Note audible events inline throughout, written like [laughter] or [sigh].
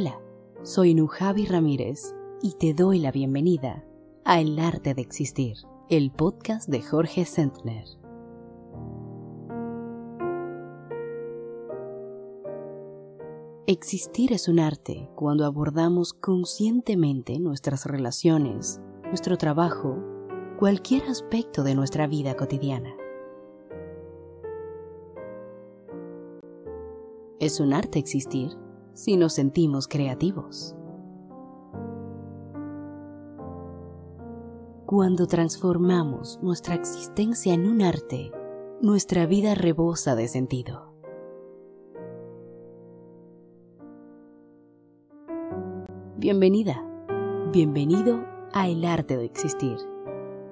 Hola, soy Nujavi Ramírez y te doy la bienvenida a El Arte de Existir, el podcast de Jorge Sentner. Existir es un arte cuando abordamos conscientemente nuestras relaciones, nuestro trabajo, cualquier aspecto de nuestra vida cotidiana. Es un arte existir si nos sentimos creativos. Cuando transformamos nuestra existencia en un arte, nuestra vida rebosa de sentido. Bienvenida, bienvenido a El Arte de Existir,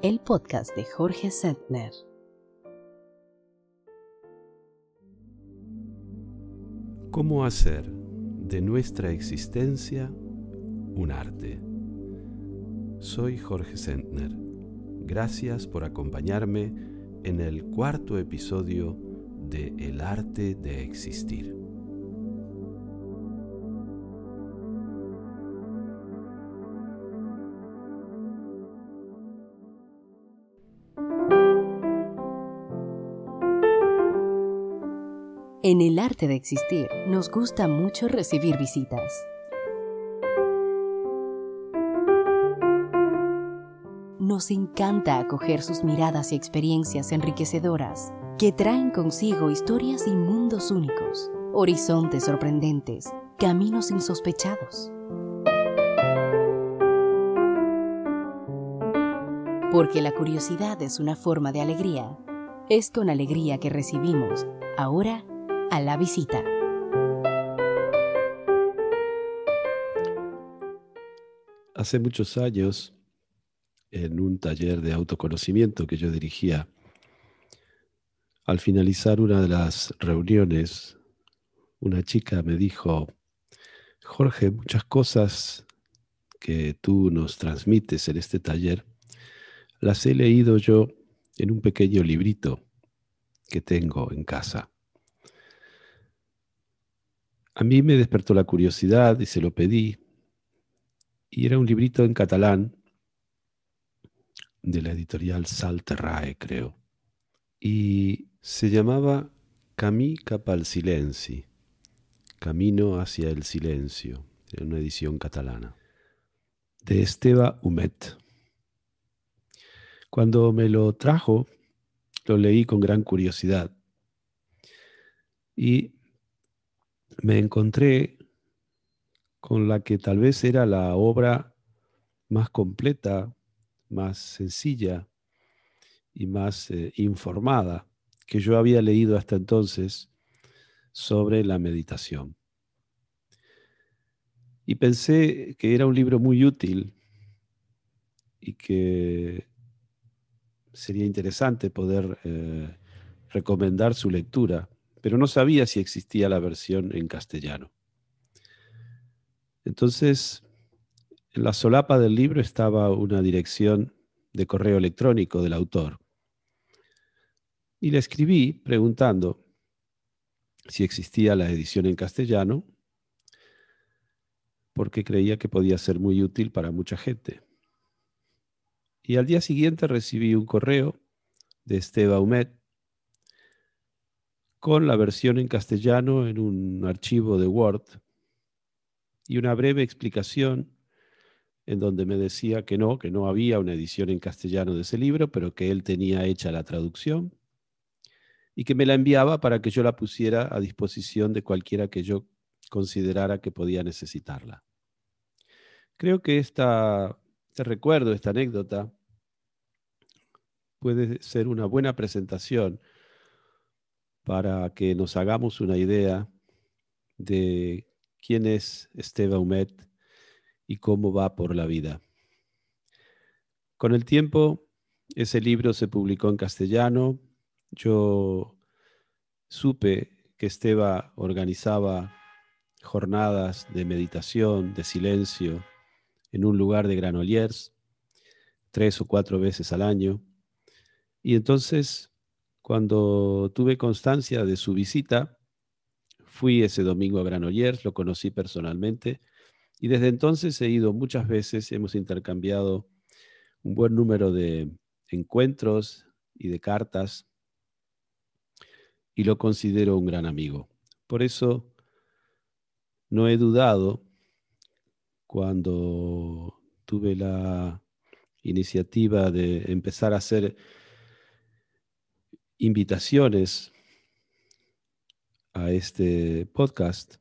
el podcast de Jorge Sentner. ¿Cómo hacer de nuestra existencia un arte? Soy Jorge Sentner. Gracias por acompañarme en el cuarto episodio de El arte de existir. En el arte de existir nos gusta mucho recibir visitas. Nos encanta acoger sus miradas y experiencias enriquecedoras que traen consigo historias y mundos únicos, horizontes sorprendentes, caminos insospechados. Porque la curiosidad es una forma de alegría, es con alegría que recibimos, ahora, a la visita. Hace muchos años, en un taller de autoconocimiento que yo dirigía, al finalizar una de las reuniones, una chica me dijo, Jorge, muchas cosas que tú nos transmites en este taller, las he leído yo en un pequeño librito que tengo en casa. A mí me despertó la curiosidad y se lo pedí. Y era un librito en catalán de la editorial Salterrae, creo. Y se llamaba Camí cap al silenci, Camino hacia el silencio, en una edición catalana, de Esteba Humet. Cuando me lo trajo, lo leí con gran curiosidad. Y me encontré con la que tal vez era la obra más completa, más sencilla y más eh, informada que yo había leído hasta entonces sobre la meditación. Y pensé que era un libro muy útil y que sería interesante poder eh, recomendar su lectura pero no sabía si existía la versión en castellano. Entonces, en la solapa del libro estaba una dirección de correo electrónico del autor. Y le escribí preguntando si existía la edición en castellano, porque creía que podía ser muy útil para mucha gente. Y al día siguiente recibí un correo de Esteba Humet con la versión en castellano en un archivo de Word y una breve explicación en donde me decía que no, que no había una edición en castellano de ese libro, pero que él tenía hecha la traducción y que me la enviaba para que yo la pusiera a disposición de cualquiera que yo considerara que podía necesitarla. Creo que esta, este recuerdo, esta anécdota, puede ser una buena presentación para que nos hagamos una idea de quién es Esteba Humet y cómo va por la vida. Con el tiempo, ese libro se publicó en castellano. Yo supe que Esteba organizaba jornadas de meditación, de silencio, en un lugar de Granollers, tres o cuatro veces al año. Y entonces cuando tuve constancia de su visita, fui ese domingo a Granollers, lo conocí personalmente Y desde entonces he ido muchas veces, hemos intercambiado un buen número de encuentros y de cartas y lo considero un gran amigo. Por eso no he dudado cuando tuve la iniciativa de empezar a hacer invitaciones a este podcast,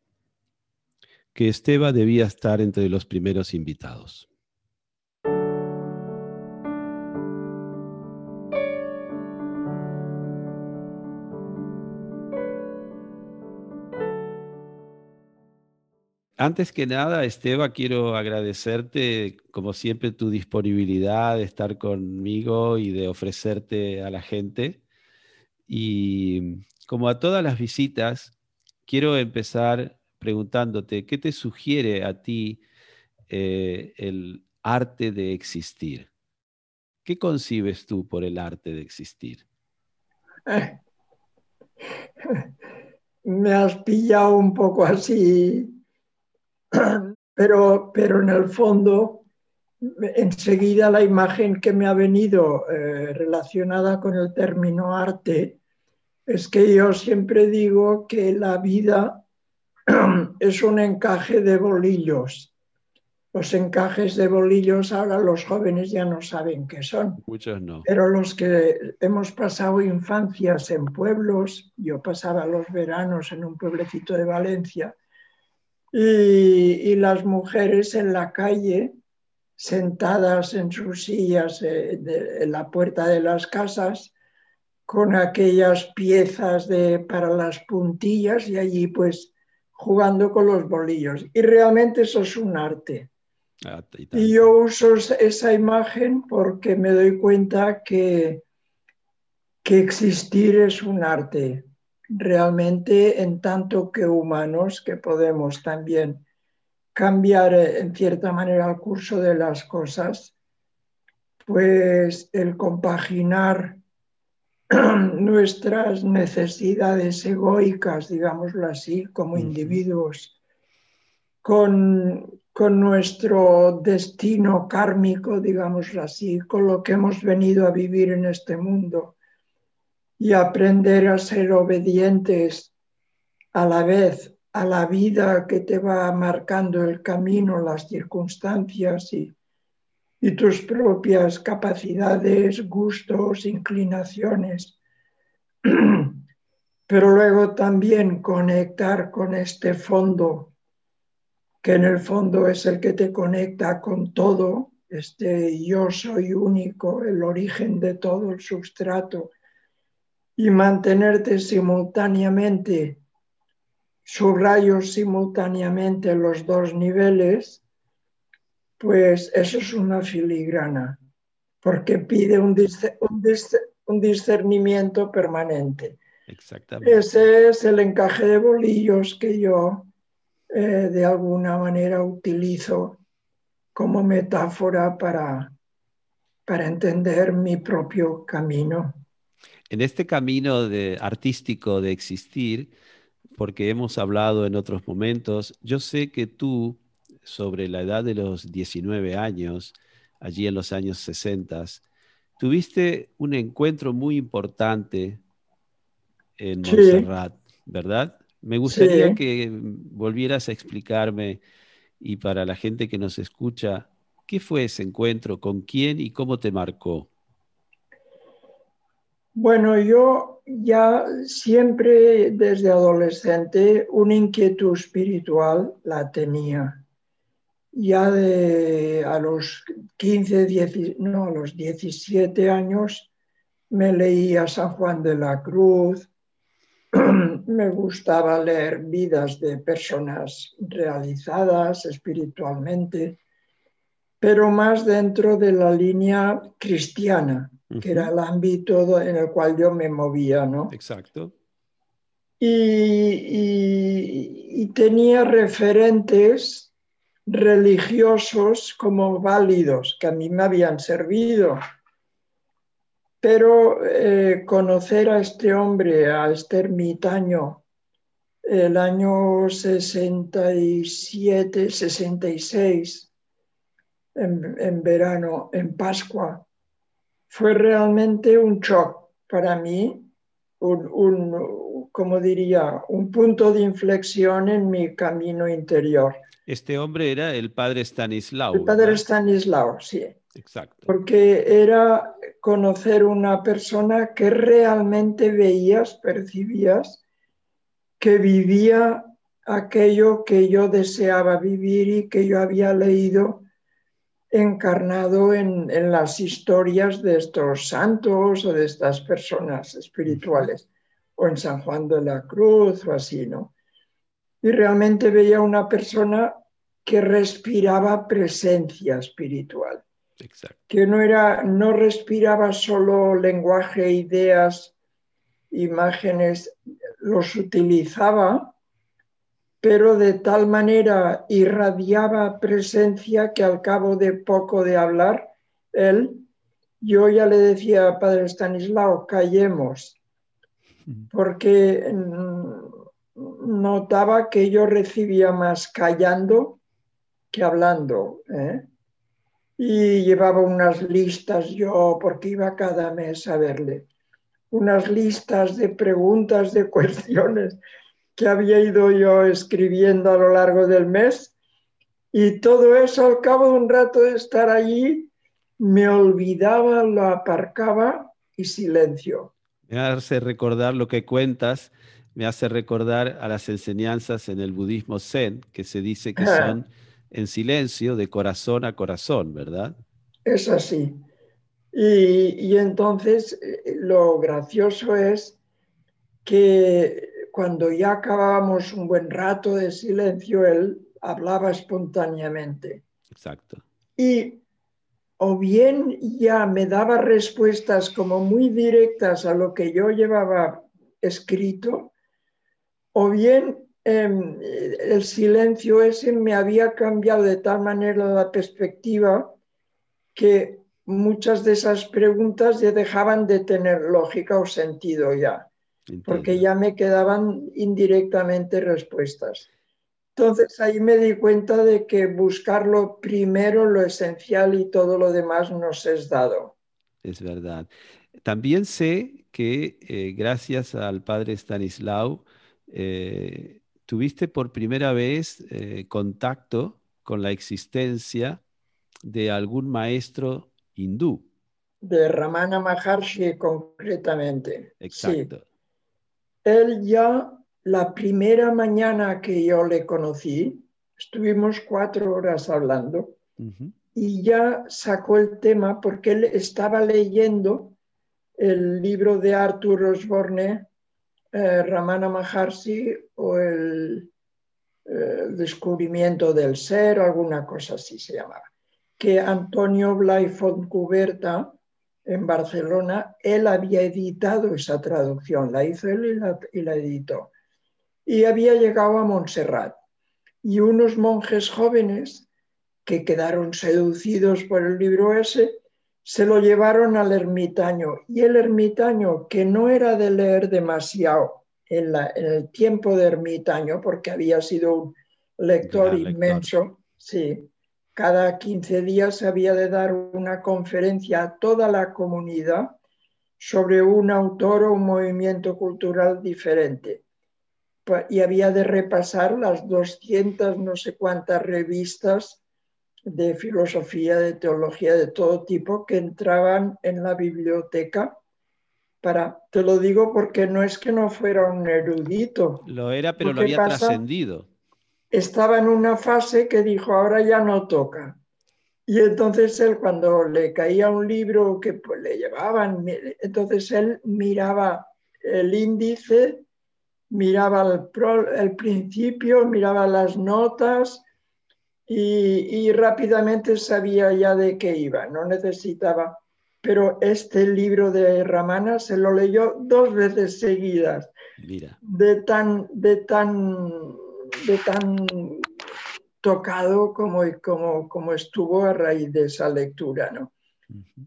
que Esteba debía estar entre los primeros invitados. Antes que nada, Esteba, quiero agradecerte, como siempre, tu disponibilidad de estar conmigo y de ofrecerte a la gente. Y como a todas las visitas, quiero empezar preguntándote, ¿qué te sugiere a ti eh, el arte de existir? ¿Qué concibes tú por el arte de existir? [laughs] Me has pillado un poco así [clears throat] pero, pero en el fondo, enseguida la imagen que me ha venido eh, relacionada con el término arte es que yo siempre digo que la vida [clears throat] es un encaje de bolillos. Los encajes de bolillos ahora los jóvenes ya no saben qué son. Muchos no. Pero los que hemos pasado infancias en pueblos, yo pasaba los veranos en un pueblecito de Valencia, y, las mujeres en la calle, sentadas en sus sillas eh, en la puerta de las casas, con aquellas piezas de, para las puntillas y allí pues jugando con los bolillos. Y realmente eso es un arte. Ah, y yo uso esa imagen porque me doy cuenta que, que existir es un arte realmente en tanto que humanos que podemos también cambiar eh, en cierta manera el curso de las cosas, pues el compaginar [clears throat] nuestras necesidades egoicas, digámoslo así, como individuos, con, con nuestro destino kármico, digámoslo así, con lo que hemos venido a vivir en este mundo y aprender a ser obedientes a la vez a la vida que te va marcando el camino, las circunstancias y, tus propias capacidades, gustos, inclinaciones. [clears throat] Pero luego también conectar con este fondo, que en el fondo es el que te conecta con todo, este yo soy único, el origen de todo, el sustrato y mantenerte simultáneamente, subrayo simultáneamente los dos niveles, pues eso es una filigrana, porque pide un, discernimiento permanente. Exactamente. Ese es el encaje de bolillos que yo eh, de alguna manera utilizo como metáfora para, para entender mi propio camino en este camino de, artístico de existir, porque hemos hablado en otros momentos, yo sé que tú, sobre la edad de los 19 años, allí en los años 60, tuviste un encuentro muy importante en Montserrat, ¿verdad? Me gustaría que volvieras a explicarme y para la gente que nos escucha, ¿qué fue ese encuentro? ¿Con quién y cómo te marcó? Bueno, yo ya siempre desde adolescente una inquietud espiritual la tenía. Ya de a los 15, no, a los 17 años me leía San Juan de la Cruz, [clears throat] me gustaba leer vidas de personas realizadas espiritualmente, pero más dentro de la línea cristiana que era el ámbito en el cual yo me movía, ¿no? Exacto. Y, tenía referentes religiosos como válidos, que a mí me habían servido. Pero eh, conocer a este hombre, a este ermitaño, el año 67, 66, en, en verano, en Pascua, fue realmente un shock para mí, un, un, como diría, un punto de inflexión en mi camino interior. Este hombre era el padre Stanislao. El padre ¿verdad? Stanislao, sí. Exacto. Porque era conocer una persona que realmente veías, percibías, que vivía aquello que yo deseaba vivir y que yo había leído encarnado en, en, las historias de estos santos o de estas personas espirituales, o en San Juan de la Cruz o así, ¿no? Y realmente veía una persona que respiraba presencia espiritual, Exacto. que no, era, no respiraba solo lenguaje, ideas, imágenes, los utilizaba pero de tal manera irradiaba presencia que al cabo de poco de hablar, él, yo ya le decía a Padre Stanislao, callemos, porque notaba que yo recibía más callando que hablando. ¿eh? Y llevaba unas listas yo, porque iba cada mes a verle, unas listas de preguntas, de [laughs] cuestiones que había ido yo escribiendo a lo largo del mes y todo eso al cabo de un rato de estar allí me olvidaba, lo aparcaba y silencio. Me hace recordar lo que cuentas, me hace recordar a las enseñanzas en el budismo zen, que se dice que son en silencio, de corazón a corazón, ¿verdad? Es así. Y, y entonces lo gracioso es que cuando ya acabábamos un buen rato de silencio, él hablaba espontáneamente. Exacto. Y o bien ya me daba respuestas como muy directas a lo que yo llevaba escrito, o bien eh, el silencio ese me había cambiado de tal manera la perspectiva que muchas de esas preguntas ya dejaban de tener lógica o sentido ya porque ya me quedaban indirectamente respuestas. Entonces ahí me di cuenta de que buscarlo primero, lo esencial y todo lo demás nos es dado. Es verdad. También sé que eh, gracias al padre Stanislao eh, tuviste por primera vez eh, contacto con la existencia de algún maestro hindú. De Ramana Maharshi concretamente. Exacto. Sí él ya la primera mañana que yo le conocí, estuvimos cuatro horas hablando uh -huh. y ya sacó el tema porque él estaba leyendo el libro de Arthur Osborne, eh, Ramana Maharshi o el, eh, descubrimiento del ser, alguna cosa así se llamaba, que Antonio Blay Fontcuberta en Barcelona, él había editado esa traducción, la hizo él y la, y la, editó. Y había llegado a Montserrat. Y unos monjes jóvenes que quedaron seducidos por el libro ese, se lo llevaron al ermitaño. Y el ermitaño, que no era de leer demasiado en, la, en el tiempo de ermitaño, porque había sido un lector Gran inmenso, lector. sí, cada 15 días había de dar una conferencia a toda la comunidad sobre un autor o un movimiento cultural diferente. Y había de repasar las 200 no sé cuántas revistas de filosofía, de teología, de todo tipo que entraban en la biblioteca. Para, te lo digo porque no es que no fuera un erudito. Lo era, pero lo, lo había trascendido estaba en una fase que dijo, ahora ya no toca. Y entonces él, cuando le caía un libro que pues, le llevaban, entonces él miraba el índice, miraba el, pro, el principio, miraba las notas y, y, rápidamente sabía ya de qué iba, no necesitaba. Pero este libro de Ramana se lo leyó dos veces seguidas. Mira. De tan, de tan de tan tocado como, como, como estuvo a raíz de esa lectura. ¿no?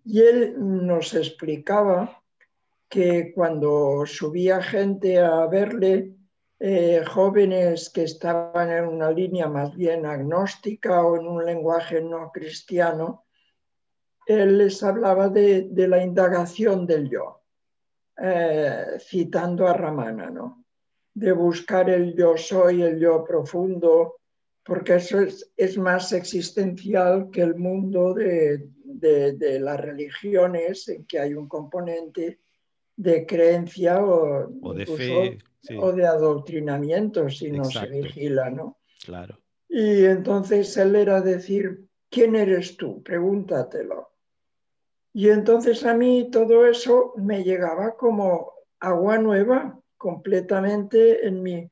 Y él nos explicaba que cuando subía gente a verle, eh, jóvenes que estaban en una línea más bien agnóstica o en un lenguaje no cristiano, él les hablaba de, la indagación del yo, eh, citando a Ramana, ¿no? De buscar el yo soy, el yo profundo, porque eso es, más existencial que el mundo de, las religiones, en que hay un componente de creencia o, de fe o de adoctrinamiento si no se vigila, ¿no? Claro. Y entonces él era decir, ¿quién eres tú? Pregúntatelo. Y entonces a mí todo eso me llegaba como agua nueva, completamente en mí.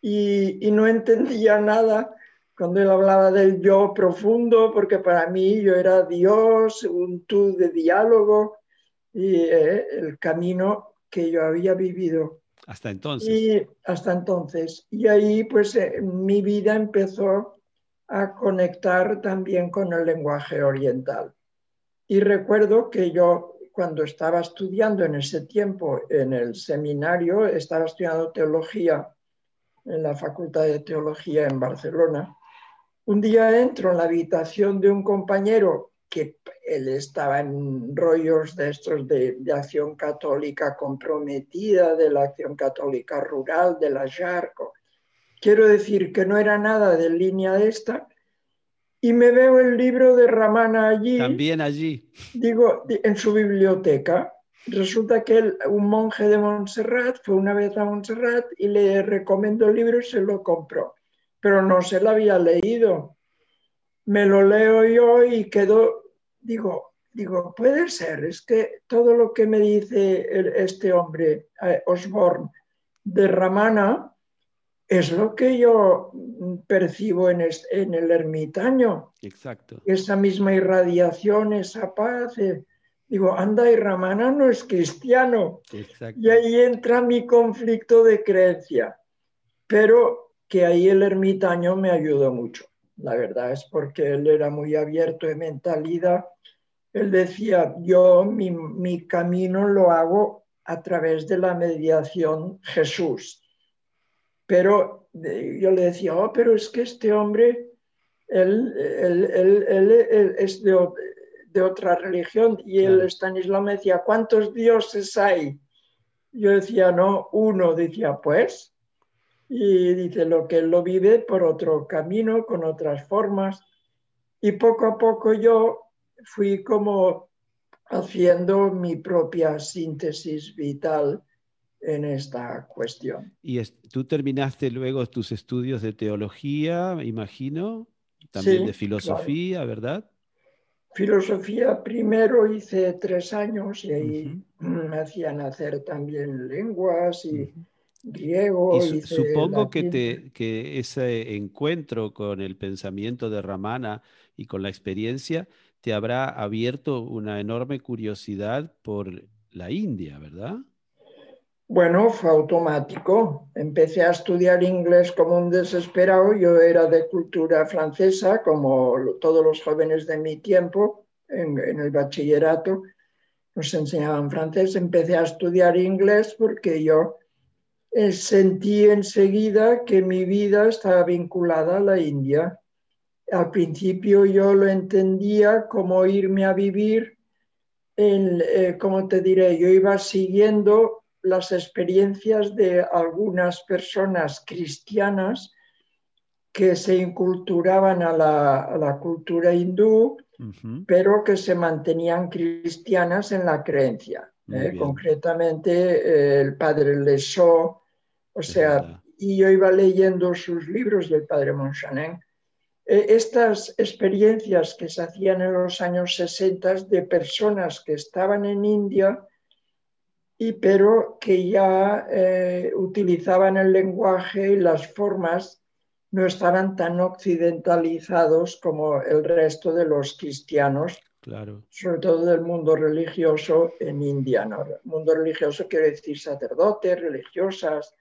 Y, y no entendía nada cuando él hablaba del yo profundo, porque para mí yo era Dios, un tú de diálogo y eh, el camino que yo había vivido. Hasta entonces. Y hasta entonces. Y ahí pues eh, mi vida empezó a conectar también con el lenguaje oriental. Y recuerdo que yo cuando estaba estudiando en ese tiempo en el seminario, estaba estudiando teología en la Facultad de Teología en Barcelona. Un día entro en la habitación de un compañero que él estaba en rollos de estos de, acción católica comprometida, de la acción católica rural, de la Yarco. Quiero decir que no era nada de línea esta. Y me veo el libro de Ramana allí. También allí. Digo, en su biblioteca. Resulta que él, un monje de Montserrat fue una vez a Montserrat y le recomendó el libro y se lo compró. Pero no se lo había leído. Me lo leo yo y quedó digo, digo, puede ser, es que todo lo que me dice este hombre, eh, Osborne, de Ramana, es lo que yo percibo en, el ermitaño. Exacto. Esa misma irradiación, esa paz. Eh, digo, anda, y Ramana no es cristiano. Exacto. Y ahí entra mi conflicto de creencia. Pero que ahí el ermitaño me ayudó mucho. La verdad es porque él era muy abierto de mentalidad él decía, yo mi, camino lo hago a través de la mediación Jesús. Pero yo le decía, oh, pero es que este hombre, él, es de, otra religión y él está en Islam. Me decía, ¿cuántos dioses hay? Yo decía, no, uno. Decía, pues. Y dice, lo que él lo vive por otro camino, con otras formas. Y poco a poco yo fui como haciendo mi propia síntesis vital en esta cuestión. ¿Y tú terminaste luego tus estudios de teología, imagino? También de filosofía, ¿verdad? Filosofía primero hice tres años y ahí me hacían hacer también lenguas y griego. Y supongo que, te, que ese encuentro con el pensamiento de Ramana y con la experiencia te habrá abierto una enorme curiosidad por la India, ¿verdad? Bueno, fue automático. Empecé a estudiar inglés como un desesperado. Yo era de cultura francesa, como todos los jóvenes de mi tiempo, en, el bachillerato. Nos enseñaban francés. Empecé a estudiar inglés porque yo eh, sentí enseguida que mi vida estaba vinculada a la India al principio yo lo entendía como irme a vivir, en, eh, como te diré, yo iba siguiendo las experiencias de algunas personas cristianas que se inculturaban a la, cultura hindú, pero que se mantenían cristianas en la creencia. ¿eh? concretamente eh, el padre Lesó, o sea, y yo iba leyendo sus libros del padre Monchanen eh, estas experiencias que se hacían en los años 60 de personas que estaban en India y pero que ya eh, utilizaban el lenguaje y las formas no estaban tan occidentalizados como el resto de los cristianos, claro. sobre todo del mundo religioso en India. El mundo religioso quiere decir sacerdotes, religiosas.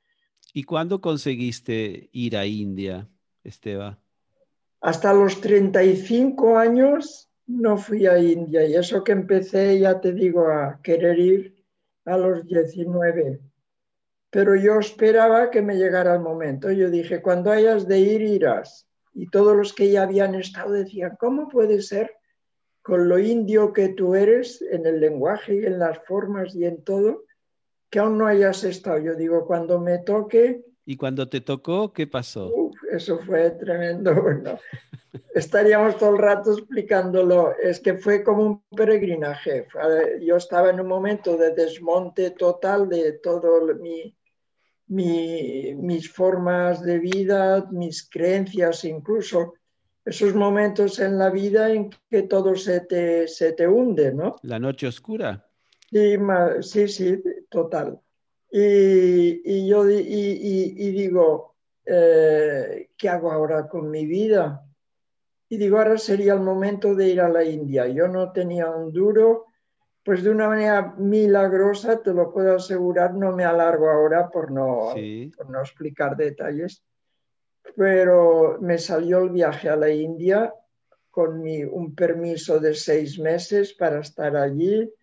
¿Y cuándo conseguiste ir a India, Esteban? Hasta los 35 años no fui a India y eso que empecé, ya te digo, a querer ir a los 19. pero yo esperaba que me llegara el momento. Yo dije, cuando hayas de ir, irás. Y todos los que ya habían estado decían, ¿cómo puede ser con lo indio que tú eres en el lenguaje y en las formas y en todo, que aún no hayas estado? Yo digo, cuando me toque... ¿Y cuando te tocó, qué pasó? Eso fue tremendo. Bueno, estaríamos todo el rato explicándolo. Es que fue como un peregrinaje. Yo estaba en un momento de desmonte total de todo mi, mis formas de vida, mis creencias, incluso esos momentos en la vida en que todo se te, se te hunde, ¿no? La noche oscura. Sí, sí, sí, total. Y, y yo y, y, digo, eh, ¿qué hago ahora con mi vida? Y digo, ahora sería el momento de ir a la India. Yo no tenía un duro, pues de una manera milagrosa, te lo puedo asegurar, no me alargo ahora por no, por no explicar detalles, pero me salió el viaje a la India con mi, un permiso de seis meses para estar allí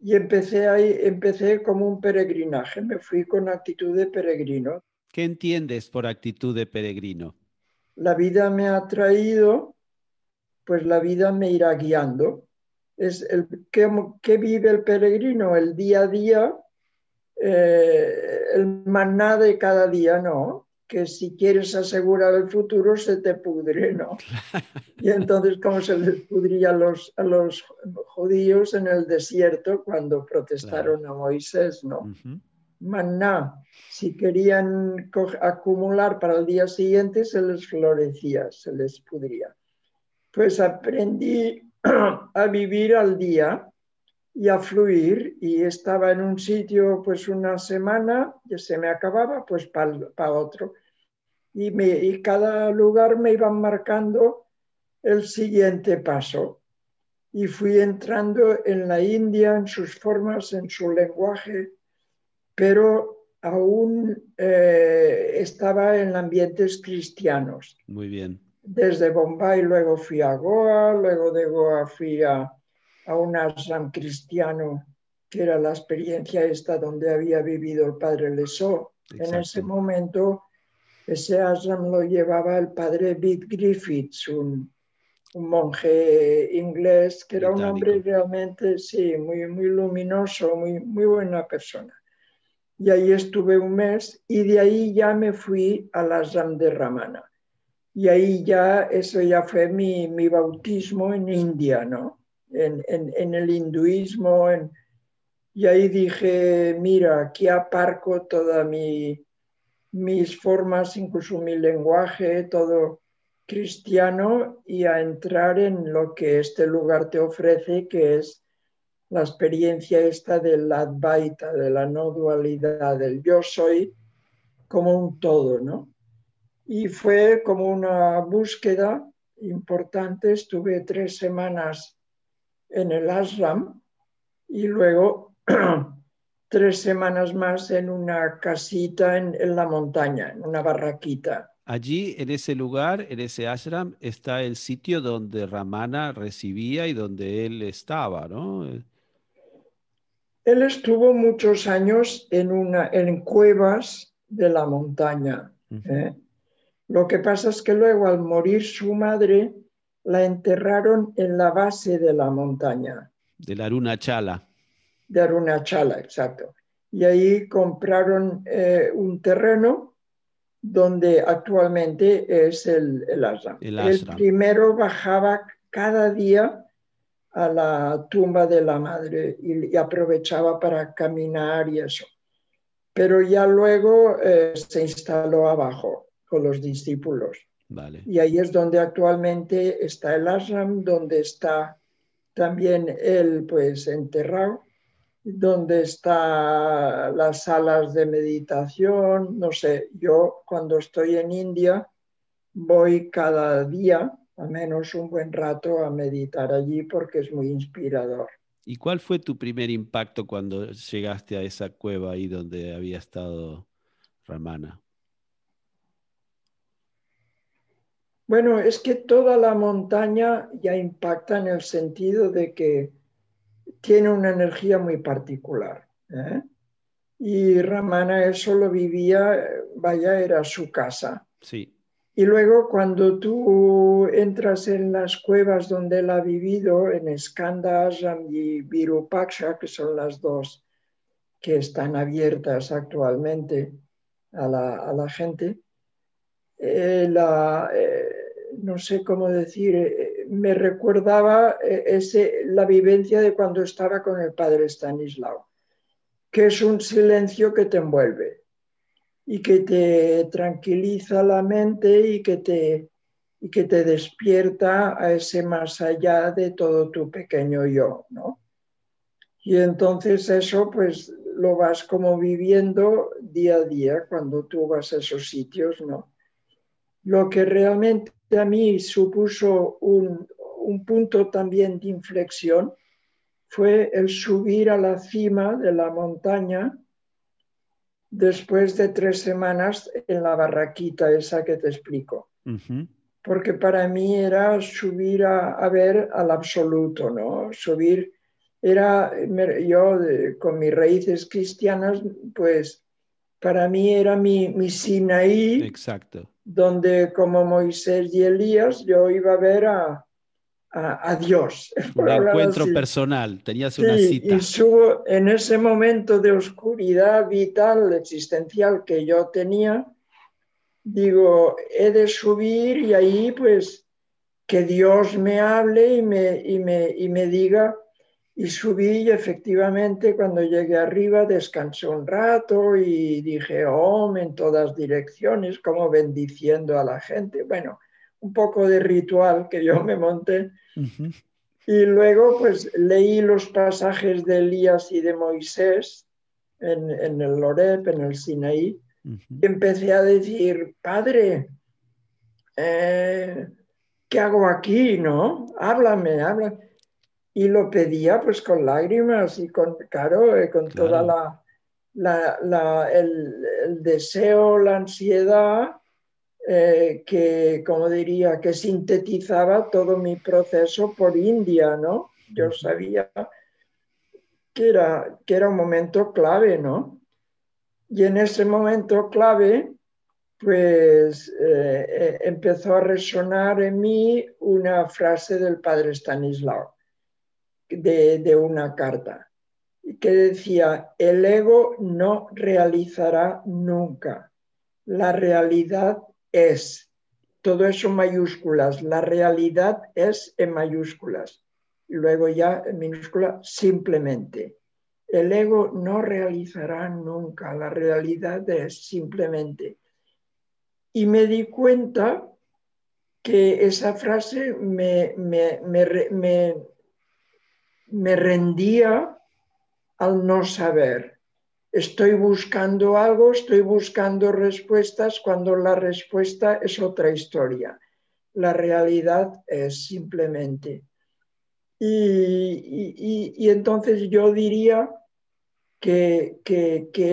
y empecé, ahí, empecé como un peregrinaje, me fui con actitud de peregrino. ¿Qué entiendes por actitud de peregrino? La vida me ha traído, pues la vida me irá guiando es el que, vive el peregrino, el día a día, eh, el maná de cada día, ¿no? Que si quieres asegurar el futuro se te pudre, ¿no? [laughs] Y entonces, como se les pudría a los, a los judíos en el desierto cuando protestaron a Moisés, ¿no? Maná, si querían acumular para el día siguiente, se les florecía, se les pudría. Pues aprendí [clears throat] a vivir al día y a fluir y estaba en un sitio pues una semana, ya se me acababa, pues para otro. Y, me, y cada lugar me iban marcando el siguiente paso. Y fui entrando en la India, en sus formas, en su lenguaje, pero aún eh, estaba en ambientes cristianos. Muy bien desde Bombay, luego fui a Goa, luego de Goa fui a, un ashram cristiano, que era la experiencia esta donde había vivido el padre Lesó. En ese momento, ese ashram lo llevaba el padre Bid Griffiths, un, monje inglés, que era un hombre realmente, sí, muy, muy luminoso, muy, muy buena persona. Y ahí estuve un mes y de ahí ya me fui al ashram de Ramana y ahí ya, eso ya fue mi, mi bautismo en India, ¿no? En, en, el hinduismo. Y ahí dije, mira, aquí aparco todas mi, mis formas, incluso mi lenguaje, todo cristiano, y a entrar en lo que este lugar te ofrece, que es la experiencia esta del Advaita, de la no dualidad, del yo soy como un todo, ¿no? y fue como una búsqueda importante. Estuve tres semanas en el ashram y luego [clears throat] tres semanas más en una casita en, la montaña, en una barraquita. Allí, en ese lugar, en ese ashram, está el sitio donde Ramana recibía y donde él estaba, ¿no? Él estuvo muchos años en, una, en cuevas de la montaña. Lo que pasa es que luego al morir su madre la enterraron en la base de la montaña. De la Aruna Chala. De Aruna Chala, exacto. Y ahí compraron eh, un terreno donde actualmente es el, el ashram. El, primero bajaba cada día a la tumba de la madre y, aprovechaba para caminar y eso. Pero ya luego eh, se instaló abajo los discípulos. Y ahí es donde actualmente está el ashram, donde está también él pues enterrado, donde están las salas de meditación, no sé, yo cuando estoy en India voy cada día, a menos un buen rato, a meditar allí porque es muy inspirador. ¿Y cuál fue tu primer impacto cuando llegaste a esa cueva ahí donde había estado Ramana? Bueno, es que toda la montaña ya impacta en el sentido de que tiene una energía muy particular. ¿eh? Y Ramana eso lo vivía, vaya, era su casa. Sí. Y luego cuando tú entras en las cuevas donde él ha vivido, en Skanda y Virupaksha, que son las dos que están abiertas actualmente a la, gente, eh, eh, no sé cómo decir, eh, me recuerdaba ese, la vivencia de cuando estaba con el padre Stanislao, que es un silencio que te envuelve y que te tranquiliza la mente y que te, y que te despierta a ese más allá de todo tu pequeño yo, ¿no? Y entonces eso pues lo vas como viviendo día a día cuando tú vas a esos sitios, ¿no? Lo que realmente a mí supuso un, un punto también de inflexión fue el subir a la cima de la montaña después de tres semanas en la barraquita esa que te explico. Porque para mí era subir a, ver al absoluto, ¿no? Subir, era, yo con mis raíces cristianas, pues para mí era mi, mi Sinaí. Exacto. Donde como Moisés y Elías yo iba a ver a, a, Dios. [laughs] Un encuentro personal, tenías una cita. Y subo en ese momento de oscuridad vital, existencial que yo tenía, digo, he de subir y ahí pues que Dios me hable y me, y me, y me diga. Y subí y efectivamente cuando llegué arriba descansé un rato y dije, oh, en todas direcciones, como bendiciendo a la gente. Bueno, un poco de ritual que yo me monté. Y luego pues leí los pasajes de Elías y de Moisés en, el Lorep, en el Sinaí, y empecé a decir, Padre, eh, ¿qué hago aquí? ¿No? Háblame, háblame. Y lo pedía pues con lágrimas y con, claro, eh, con toda la, el deseo, la ansiedad eh, que, como diría, que sintetizaba todo mi proceso por India, ¿no? Yo sabía que era, que era un momento clave, ¿no? Y en ese momento clave, pues eh, eh, empezó a resonar en mí una frase del padre Stanislao, de, de una carta, que decía, el ego no realizará nunca, la realidad es, todo eso mayúsculas, la realidad es en mayúsculas. Luego ya en minúscula, simplemente. El ego no realizará nunca, la realidad es simplemente. Y me di cuenta que esa frase me, me, me, me rendía al no saber estoy buscando algo, estoy buscando respuestas cuando la respuesta es otra historia. La realidad es simplemente. Y, entonces yo diría que,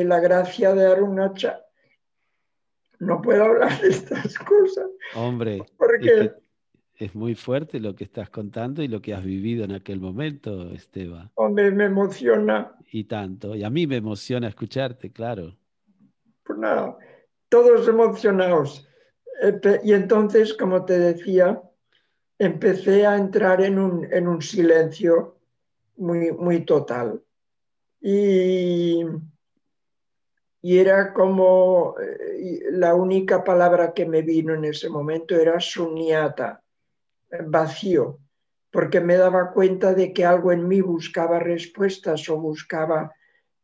la gracia de Arunacha, no puedo hablar de estas cosas. Hombre, porque es muy fuerte lo que estás contando y lo que has vivido en aquel momento, Esteban. Hombre, me emociona. Y tanto. Y a mí me emociona escucharte, claro. Pues nada, todos emocionados. Y entonces, como te decía, empecé a entrar en un, en un silencio muy, muy total. Y, y era como eh, la única palabra que me vino en ese momento era sunyata vacío, porque me daba cuenta de que algo en mí buscaba respuestas o buscaba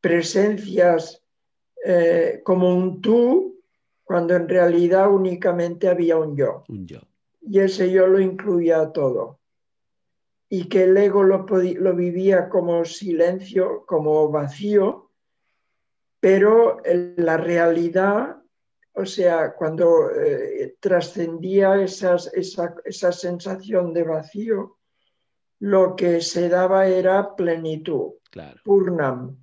presencias eh, como un tú, cuando en realidad únicamente había un yo. Y ese yo lo incluía todo. Y que el ego lo, lo vivía como silencio, como vacío, pero la realidad o sea, cuando eh, trascendía esa, sensación de vacío, lo que se daba era plenitud, Purnam.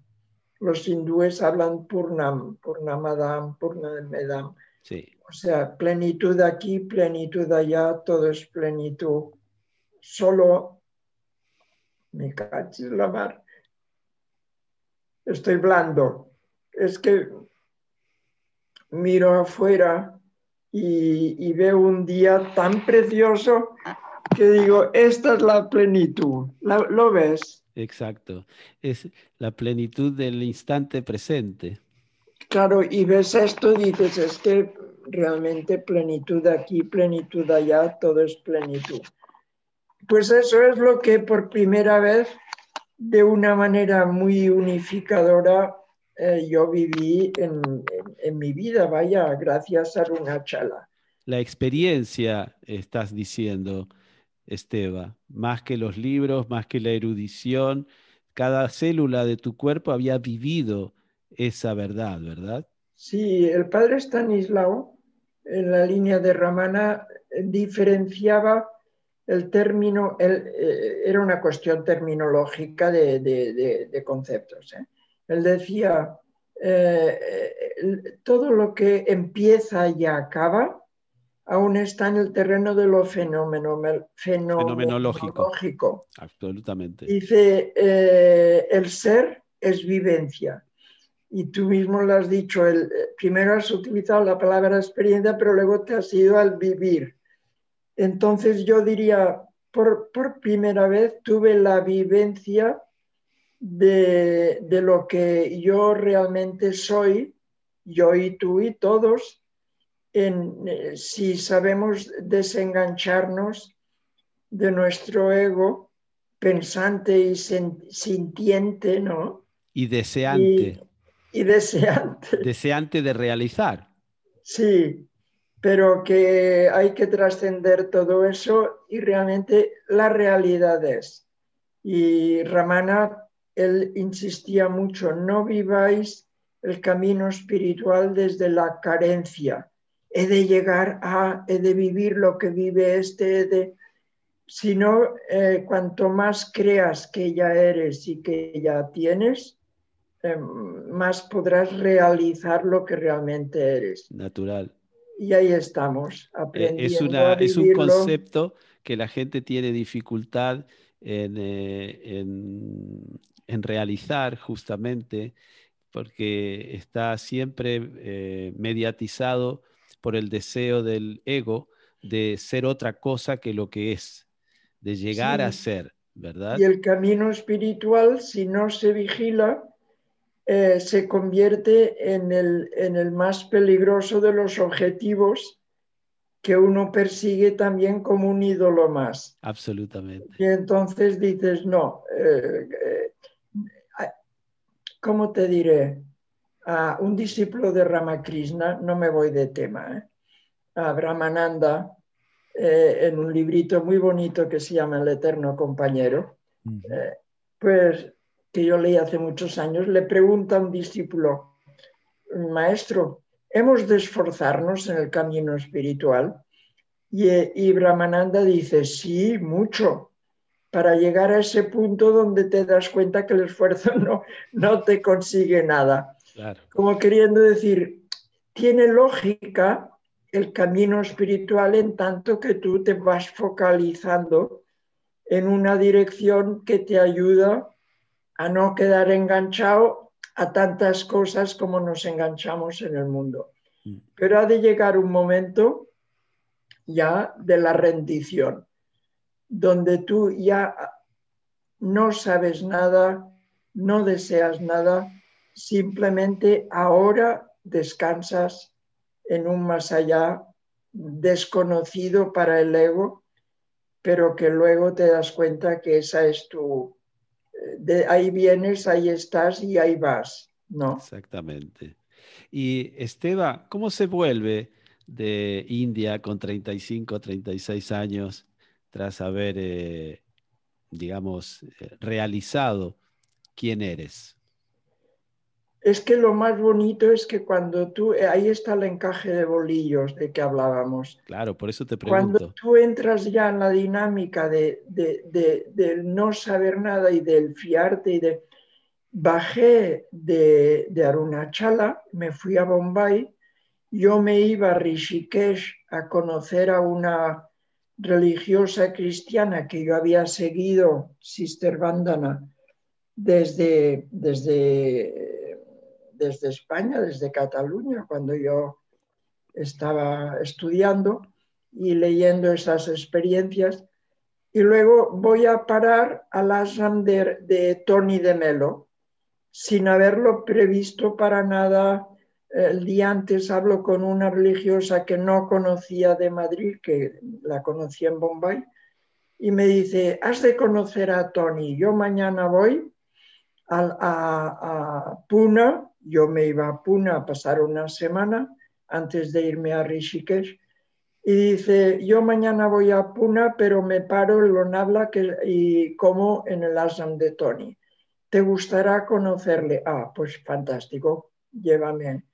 Los hindúes hablan Purnam, Purnamadam, Purnamedam. Sí. O sea, plenitud aquí, plenitud allá, todo es plenitud. Solo me cachis la mar. Estoy blando. es que miro afuera y, y veo un día tan precioso que digo, esta es la plenitud. ¿La- ¿Lo ves? Exacto. Es la plenitud del instante presente. Claro, y ves esto y dices, es que realmente plenitud aquí, plenitud allá, todo es plenitud. Pues eso es lo que por primera vez, de una manera muy unificadora, eh, yo viví en, en- en mi vida, vaya, gracias a Runachala. La experiencia, estás diciendo, Esteba, más que los libros, más que la erudición, cada célula de tu cuerpo había vivido esa verdad, ¿verdad? Sí, el padre Stanislao, en la línea de Ramana, diferenciaba el término, el, eh, era una cuestión terminológica de, de- de- de conceptos. ¿eh? Él decía, eh, eh, todo lo que empieza y acaba aún está en el terreno de lo fenomeno, Fenomenológico. fenomenológico. Absolutamente. Dice, eh, el ser es vivencia. Y tú mismo lo has dicho, el, primero has utilizado la palabra experiencia, pero luego te has ido al vivir. Entonces yo diría, por, por primera vez tuve la vivencia de, de lo que yo realmente soy, yo y tú y todos, en, eh, si sabemos desengancharnos de nuestro ego pensante y sintiente, ¿no? Y deseante, Y, y deseante. [laughs] deseante de realizar. Sí, pero que hay que trascender todo eso y realmente la realidad es. Y Ramana, él insistía mucho, no viváis el camino espiritual desde la carencia. He de llegar a, he de vivir lo que vive este, he de... Sino, eh, cuanto más creas que ya eres y que ya tienes, eh, más podrás realizar lo que realmente eres. Natural. Y ahí estamos, Eh, aprendiendo es, una, a es un concepto que la gente tiene dificultad en, eh, en- en realizar justamente porque está siempre eh, mediatizado por el deseo del ego de ser otra cosa que lo que es, de llegar a ser, ¿verdad? Y el camino espiritual, si no se vigila, eh, se convierte en el, en el más peligroso de los objetivos que uno persigue también como un ídolo más. Absolutamente. Y entonces dices, no, eh, eh, ¿cómo te diré? A un discípulo de Ramakrishna, no me voy de tema, ¿eh? a Brahmananda, en un librito muy bonito que se llama El Eterno Compañero, pues que yo leí hace muchos años, le pregunta a un discípulo, maestro, ¿hemos de esforzarnos en el camino espiritual? Y, eh, y Brahmananda dice, sí, mucho, para llegar a ese punto donde te das cuenta que el esfuerzo [laughs] no, no te consigue nada. Claro. Como queriendo decir, tiene lógica el camino espiritual en tanto que tú te vas focalizando en una dirección que te ayuda a no quedar enganchado a tantas cosas como nos enganchamos en el mundo. Mm. Pero ha de llegar un momento ya de la rendición, donde tú ya no sabes nada, no deseas nada, simplemente ahora descansas en un más allá desconocido para el ego, pero que luego te das cuenta que esa es tu, de ahí vienes, ahí estás y ahí vas, ¿no? Exactamente. Y Esteba, ¿cómo se vuelve de India con 35, 36 años tras haber, eh, digamos, eh, realizado quién eres? Es que lo más bonito es que cuando tú, eh, ahí está el encaje de bolillos de que hablábamos. Claro, por eso te Cuando pregunto. tú entras ya en la dinámica de, de- de- del no saber nada y del fiarte y de... Bajé de, de Arunachala, me fui a Bombay, yo me iba a Rishikesh a conocer a una religiosa cristiana que yo había seguido, Sister Vandana, desde, desde desde España, desde Cataluña, cuando yo estaba estudiando y leyendo esas experiencias. Y luego voy a parar al ashram de, de Tony de Melo, sin haberlo previsto para nada. El día antes hablo con una religiosa que no conocía de Madrid, que la conocía en Bombay, y me dice, has de conocer a Tony, yo mañana voy a, a, Puna, yo me iba a Puna a pasar una semana antes de irme a Rishikesh, y dice, yo mañana voy a Puna, pero me paro en Lonabla que, y como en el ashram de Tony. ¿Te gustará conocerle? Ah, pues fantástico, llévame.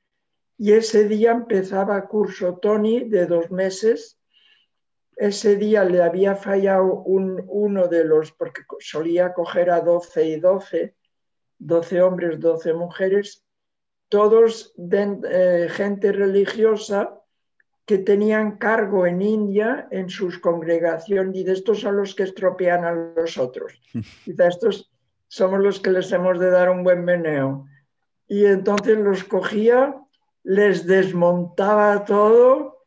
Y ese día empezaba curso Tony de dos meses ese día le había fallado uno de los, porque solía coger a 12 y 12, 12 hombres, 12 mujeres, todos de, eh, gente religiosa que tenían cargo en India en sus congregaciones y de estos son los que estropean a los otros. [laughs] Quizá estos somos los que les hemos de dar un buen meneo. Y entonces los cogía, les desmontaba todo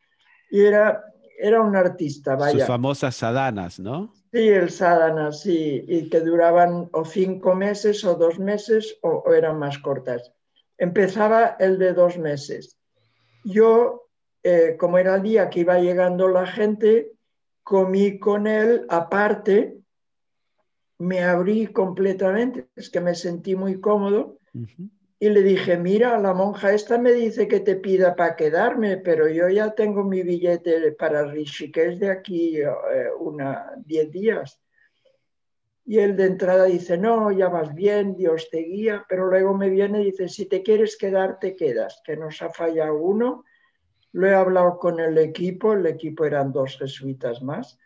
y era era un artista, vaya. Sus famosas sadanas, ¿no? Sí, el sadhana, sí, y que duraban o cinco meses o dos meses o, eran más cortas. Empezaba el de dos meses. Yo, eh, como era el día que iba llegando la gente, comí con él aparte, me abrí completamente, es que me sentí muy cómodo y le dije, mira, la monja esta me dice que te pida para quedarme, pero yo ya tengo mi billete para Rishikesh de aquí eh, una diez días. Y él de entrada dice, no, ya vas bien, Dios te guía, pero luego me viene y dice, si te quieres quedar, te quedas, que nos ha fallado uno. Lo he hablado con el equipo, el equipo eran dos jesuitas más,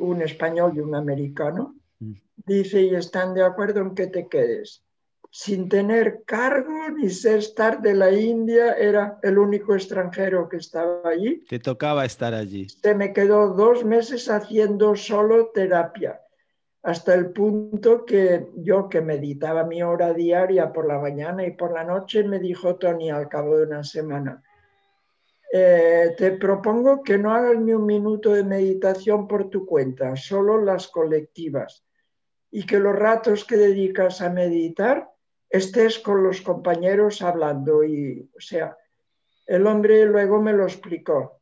un español y un americano. Dice, y están de acuerdo en que te quedes sin tener cargo ni ser estar de la India, era el único extranjero que estaba allí. Te tocaba estar allí. Se me quedó dos meses haciendo solo terapia, hasta el punto que yo que meditaba mi hora diaria por la mañana y por la noche, me dijo Tony al cabo de una semana, eh, te propongo que no hagas ni un minuto de meditación por tu cuenta, solo las colectivas, y que los ratos que dedicas a meditar estés con los compañeros hablando. Y, o sea, el hombre luego me lo explicó.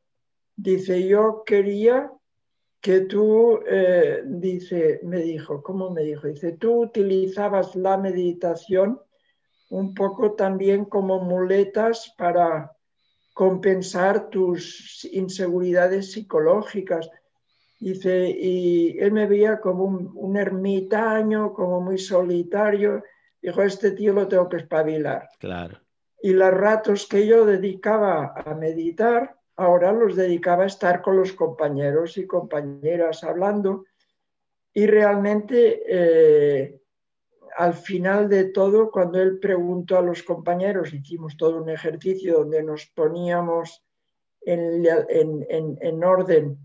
Dice, yo quería que tú, eh, dice, me dijo, ¿cómo me dijo? Dice, tú utilizabas la meditación un poco también como muletas para compensar tus inseguridades psicológicas. Dice, y él me veía como un ermitaño, como muy solitario, Dijo, este tío lo tengo que espabilar. Claro. Y los ratos que yo dedicaba a meditar, ahora los dedicaba a estar con los compañeros y compañeras hablando. Y realmente, eh, al final de todo, cuando él preguntó a los compañeros, hicimos todo un ejercicio donde nos poníamos en, en, en orden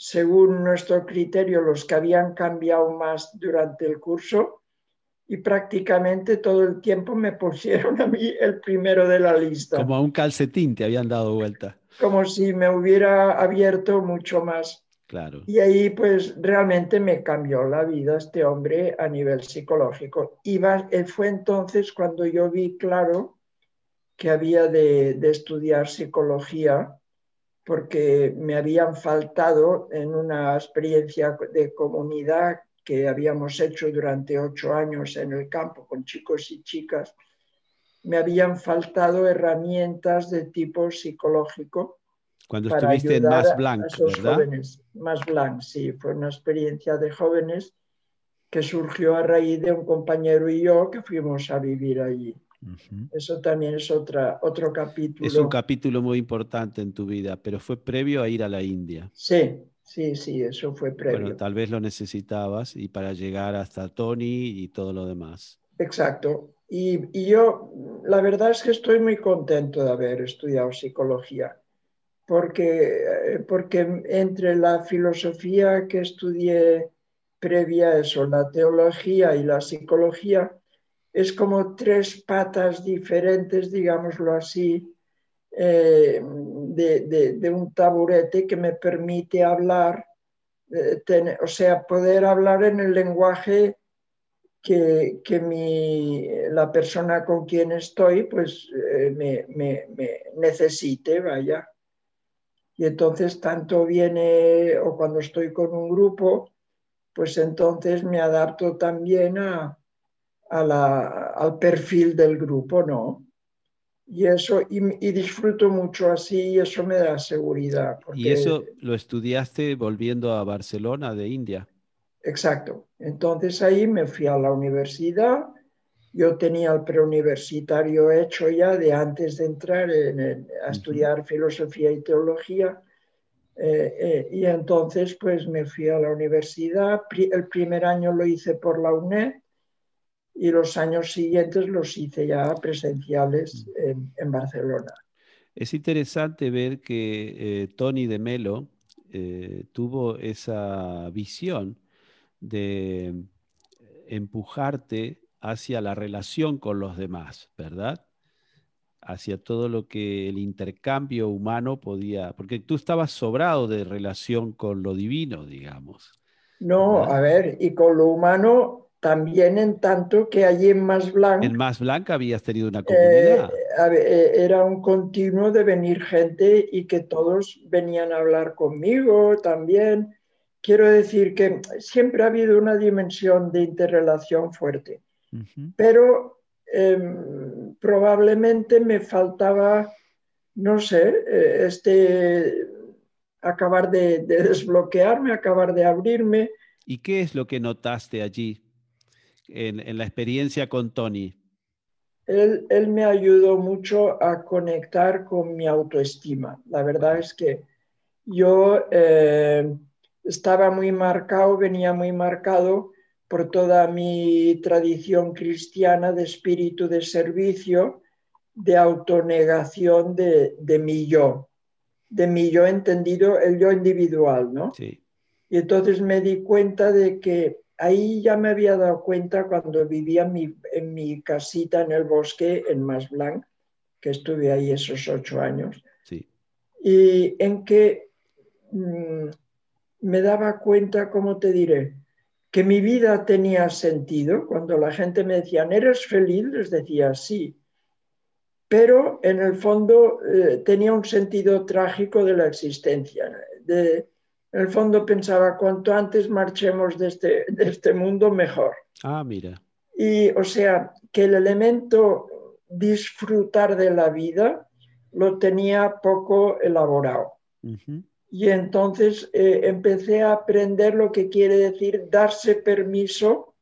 según nuestro criterio los que habían cambiado más durante el curso y prácticamente todo el tiempo me pusieron a mí el primero de la lista. Como a un calcetín te habían dado vuelta. Como si me hubiera abierto mucho más. Claro. Y ahí pues realmente me cambió la vida este hombre a nivel psicológico. Y eh, fue entonces cuando yo vi claro que había de, de estudiar psicología porque me habían faltado en una experiencia de comunidad que habíamos hecho durante ocho años en el campo con chicos y chicas, me habían faltado herramientas de tipo psicológico. Cuando estuviste en Más Blanc, ¿verdad? Jóvenes. Más Blanc, sí, fue una experiencia de jóvenes que surgió a raíz de un compañero y yo que fuimos a vivir allí. Eso también es otra, otro capítulo. Es un capítulo muy importante en tu vida, pero fue previo a ir a la India. Sí, Sí, sí, eso fue previo. Bueno, tal vez lo necesitabas y para llegar hasta Tony y todo lo demás. Exacto. Y, y, yo, la verdad es que estoy muy contento de haber estudiado psicología, porque, eh, porque entre la filosofía que estudié previa a eso, la teología y la psicología, es como tres patas diferentes, digámoslo así, eh, de, un taburete que me permite hablar, eh, o sea, poder hablar en el lenguaje que, la persona con quien estoy pues eh, me, me, necesite, vaya. Y entonces tanto viene, o cuando estoy con un grupo, pues entonces me adapto también a, al perfil del grupo, ¿no? Y eso, y, disfruto mucho así, y eso me da seguridad. ¿Y eso lo estudiaste volviendo a Barcelona de India? Exacto. Entonces ahí me fui a la universidad. Yo tenía el preuniversitario hecho ya de antes de entrar a estudiar filosofía y teología. Eh, eh, y entonces pues me fui a la universidad. El primer año lo hice por la UNED y los años siguientes los hice ya presenciales en, Barcelona. Es interesante ver que eh, Tony de Melo eh, tuvo esa visión de empujarte hacia la relación con los demás, ¿verdad? Hacia todo lo que el intercambio humano podía, porque tú estabas sobrado de relación con lo divino, digamos. No, a ver, y con lo humano también en tanto que allí en Más Blanc... En Más Blanc habías tenido una comunidad. Eh, eh, era un continuo de venir gente y que todos venían a hablar conmigo también. Quiero decir que siempre ha habido una dimensión de interrelación fuerte, pero em, probablemente me faltaba, no sé, eh, este, acabar de desbloquearme, acabar de abrirme. ¿Y qué es lo que notaste allí? En, la experiencia con Tony? Él, él, me ayudó mucho a conectar con mi autoestima. La verdad es que yo eh, estaba muy marcado, venía muy marcado por toda mi tradición cristiana de espíritu de servicio, de autonegación de, de mi yo, de mi yo entendido, el yo individual, ¿no? Sí. Y entonces me di cuenta de que ahí ya me había dado cuenta cuando vivía en mi, casita en el bosque en Mas Blanc, que estuve ahí esos ocho años, y en que mm, me daba cuenta, ¿cómo te diré? Que mi vida tenía sentido. Cuando la gente me decía, ¿eres feliz? Les decía, sí. Pero en el fondo eh, tenía un sentido trágico de la existencia, de, en el fondo pensaba, cuanto antes marchemos de este, de este mundo, mejor. Ah, mira. Y o sea, que el elemento disfrutar de la vida lo tenía poco elaborado. Y entonces eh, empecé a aprender lo que quiere decir darse permiso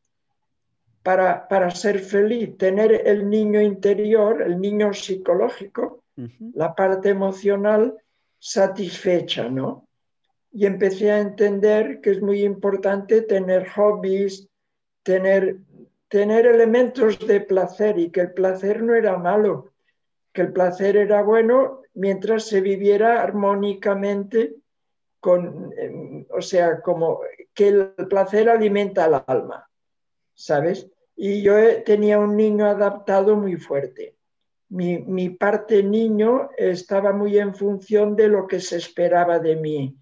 para, para ser feliz, tener el niño interior, el niño psicológico, la parte emocional satisfecha, ¿no? Y empecé a entender que es muy importante tener hobbies, tener, tener elementos de placer y que el placer no era malo, que el placer era bueno mientras se viviera armónicamente con, em, o sea, como que el placer alimenta al alma, ¿sabes? Y yo tenía un niño adaptado muy fuerte. Mi, mi parte niño estaba muy en función de lo que se esperaba de mí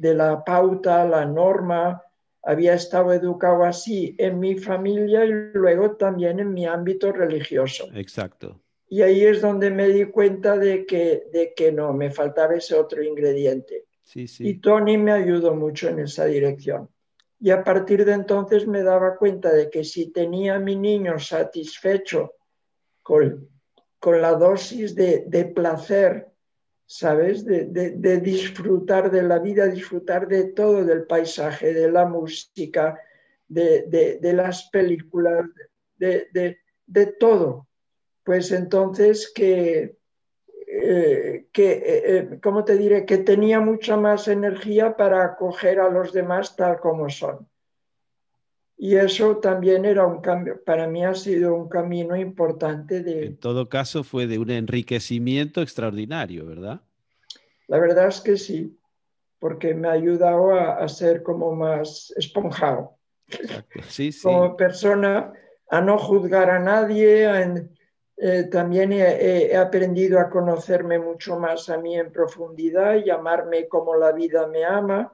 de la pauta, la norma, había estado educado así en mi familia y luego también en mi ámbito religioso. Exacto. Y ahí es donde me di cuenta de que, de que no, me faltaba ese otro ingrediente. Sí, sí. Y Tony me ayudó mucho en esa dirección. Y a partir de entonces me daba cuenta de que si tenía a mi niño satisfecho con, con la dosis de, de placer ¿sabes? De, disfrutar de la vida, disfrutar de todo, del paisaje, de la música, de, las películas, de, todo. Pues entonces que, eh, que eh, eh, ¿cómo te diré? Que tenía mucha más energía para acoger a los demás tal como son. Y eso también era un cambio, para mí ha sido un camino importante de... En todo caso fue de un enriquecimiento extraordinario, ¿verdad? La verdad es que sí, porque me ha ayudado a, ser como más esponjado. Sí, [laughs] sí. Como persona, a no juzgar a nadie, eh, también he, aprendido a conocerme mucho más a mí en profundidad y amarme como la vida me ama.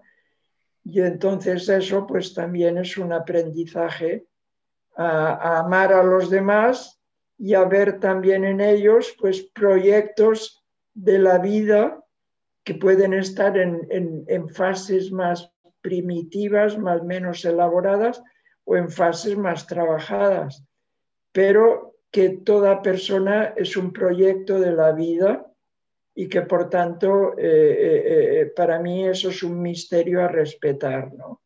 Y entonces eso pues también es un aprendizaje a, amar a los demás y a ver también en ellos pues proyectos de la vida que pueden estar en, en fases más primitivas, más menos elaboradas, o en fases más trabajadas, pero que toda persona es un proyecto de la vida y que por tanto eh, eh, eh, para mí eso es un misterio a respetar, ¿no?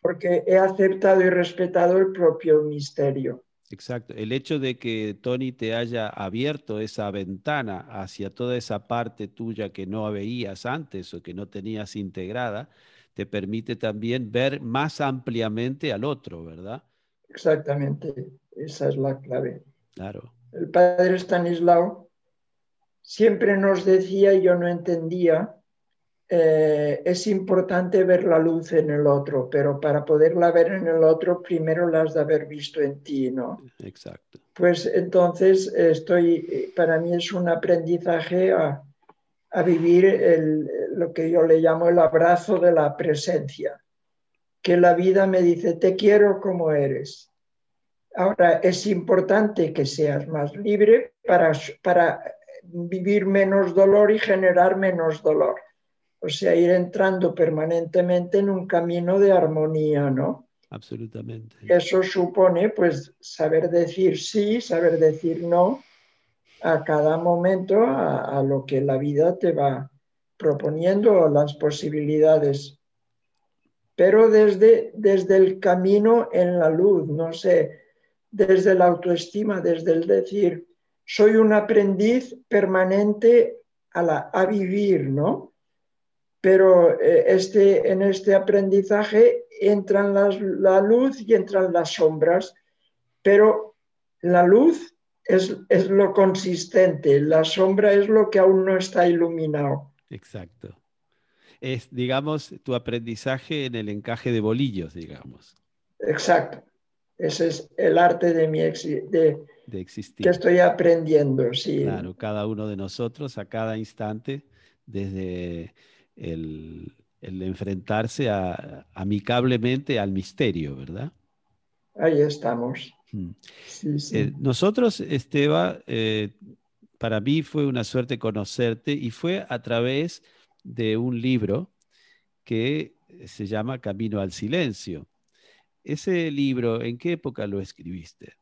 Porque he aceptado y respetado el propio misterio. Exacto. El hecho de que Tony te haya abierto esa ventana hacia toda esa parte tuya que no veías antes o que no tenías integrada, te permite también ver más ampliamente al otro, ¿verdad? Exactamente, esa es la clave. Claro. El padre Stanislao siempre nos decía, y yo no entendía, eh, es importante ver la luz en el otro, pero para poderla ver en el otro, primero la has de haber visto en ti, ¿no? Exacto. Pues entonces estoy, para mí es un aprendizaje a, a vivir el, lo que yo le llamo el abrazo de la presencia, que la vida me dice, te quiero como eres. Ahora, es importante que seas más libre para, para vivir menos dolor y generar menos dolor. O sea, ir entrando permanentemente en un camino de armonía, ¿no? Absolutamente. Eso supone, pues, saber decir sí, saber decir no, a cada momento a, lo que la vida te va proponiendo, las posibilidades. Pero desde, desde el camino en la luz, no sé, desde la autoestima, desde el decir, soy un aprendiz permanente a, la, a vivir, ¿no? Pero eh, este, en este aprendizaje entran las, la luz y entran las sombras, pero la luz es, lo consistente, la sombra es lo que aún no está iluminado. Exacto. Es, digamos, tu aprendizaje en el encaje de bolillos, digamos. Exacto. Ese es el arte de mi de, existir. Que estoy aprendiendo, sí. Claro, cada uno de nosotros a cada instante, desde el, enfrentarse amicablemente al misterio, ¿verdad? Ahí estamos. Eh, nosotros, Esteba, eh, para mí fue una suerte conocerte y fue a través de un libro que se llama Camino al Silencio. Ese libro, ¿en qué época lo escribiste?